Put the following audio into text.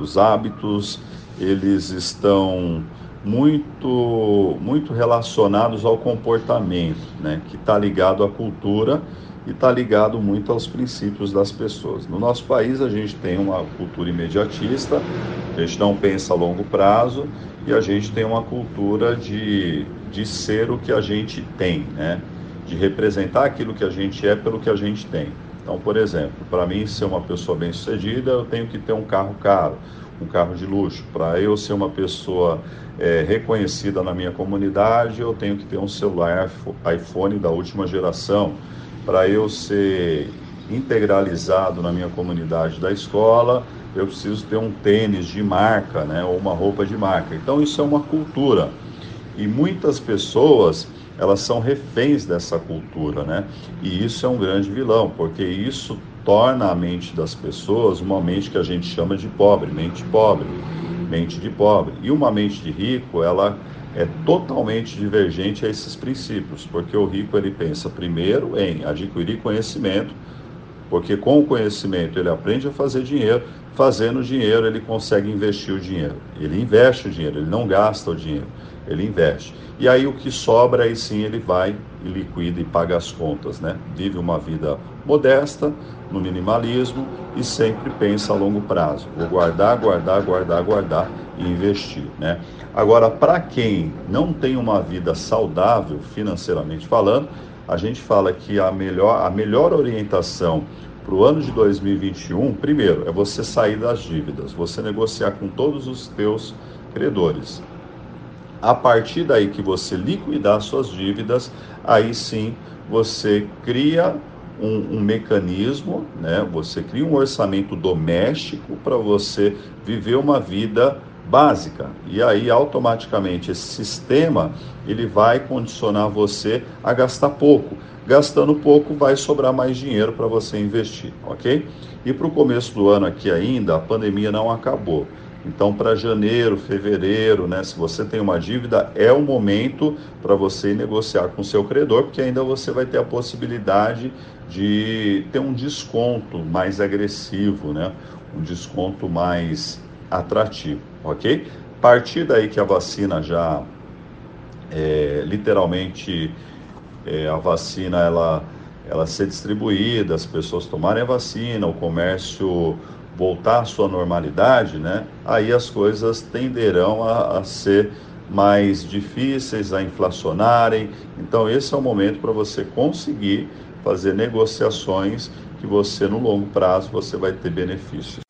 Os hábitos, eles estão muito, muito relacionados ao comportamento, né? que está ligado à cultura e está ligado muito aos princípios das pessoas. No nosso país, a gente tem uma cultura imediatista, a gente não pensa a longo prazo e a gente tem uma cultura de, de ser o que a gente tem, né? de representar aquilo que a gente é pelo que a gente tem. Então, por exemplo, para mim ser uma pessoa bem-sucedida, eu tenho que ter um carro caro, um carro de luxo. Para eu ser uma pessoa é, reconhecida na minha comunidade, eu tenho que ter um celular iPhone da última geração. Para eu ser integralizado na minha comunidade da escola, eu preciso ter um tênis de marca, né, ou uma roupa de marca. Então isso é uma cultura. E muitas pessoas elas são reféns dessa cultura, né? E isso é um grande vilão, porque isso torna a mente das pessoas uma mente que a gente chama de pobre, mente pobre, mente de pobre. E uma mente de rico, ela é totalmente divergente a esses princípios, porque o rico ele pensa primeiro em adquirir conhecimento, porque com o conhecimento ele aprende a fazer dinheiro, fazendo dinheiro ele consegue investir o dinheiro. Ele investe o dinheiro, ele não gasta o dinheiro ele investe. E aí o que sobra, aí sim ele vai e liquida e paga as contas, né? Vive uma vida modesta, no minimalismo e sempre pensa a longo prazo. Vou guardar, guardar, guardar, guardar e investir, né? Agora, para quem não tem uma vida saudável financeiramente falando, a gente fala que a melhor, a melhor orientação para o ano de 2021, primeiro, é você sair das dívidas, você negociar com todos os teus credores. A partir daí que você liquidar suas dívidas, aí sim você cria um, um, mecanismo, né? Você cria um orçamento doméstico para você viver uma vida básica. E aí automaticamente esse sistema ele vai condicionar você a gastar pouco. Gastando pouco vai sobrar mais dinheiro para você investir, ok? E para o começo do ano aqui ainda, a pandemia não acabou. Então, para janeiro, fevereiro, né, se você tem uma dívida, é o momento para você negociar com o seu credor, porque ainda você vai ter a possibilidade de ter um desconto mais agressivo, né, um desconto mais atrativo, ok? A partir daí que a vacina já, é, literalmente, é, a vacina ela, ela ser distribuída, as pessoas tomarem a vacina, o comércio voltar à sua normalidade, né, aí as coisas tenderão a, a ser mais difíceis, a inflacionarem. Então, esse é o momento para você conseguir fazer negociações que você, no longo prazo, você vai ter benefícios.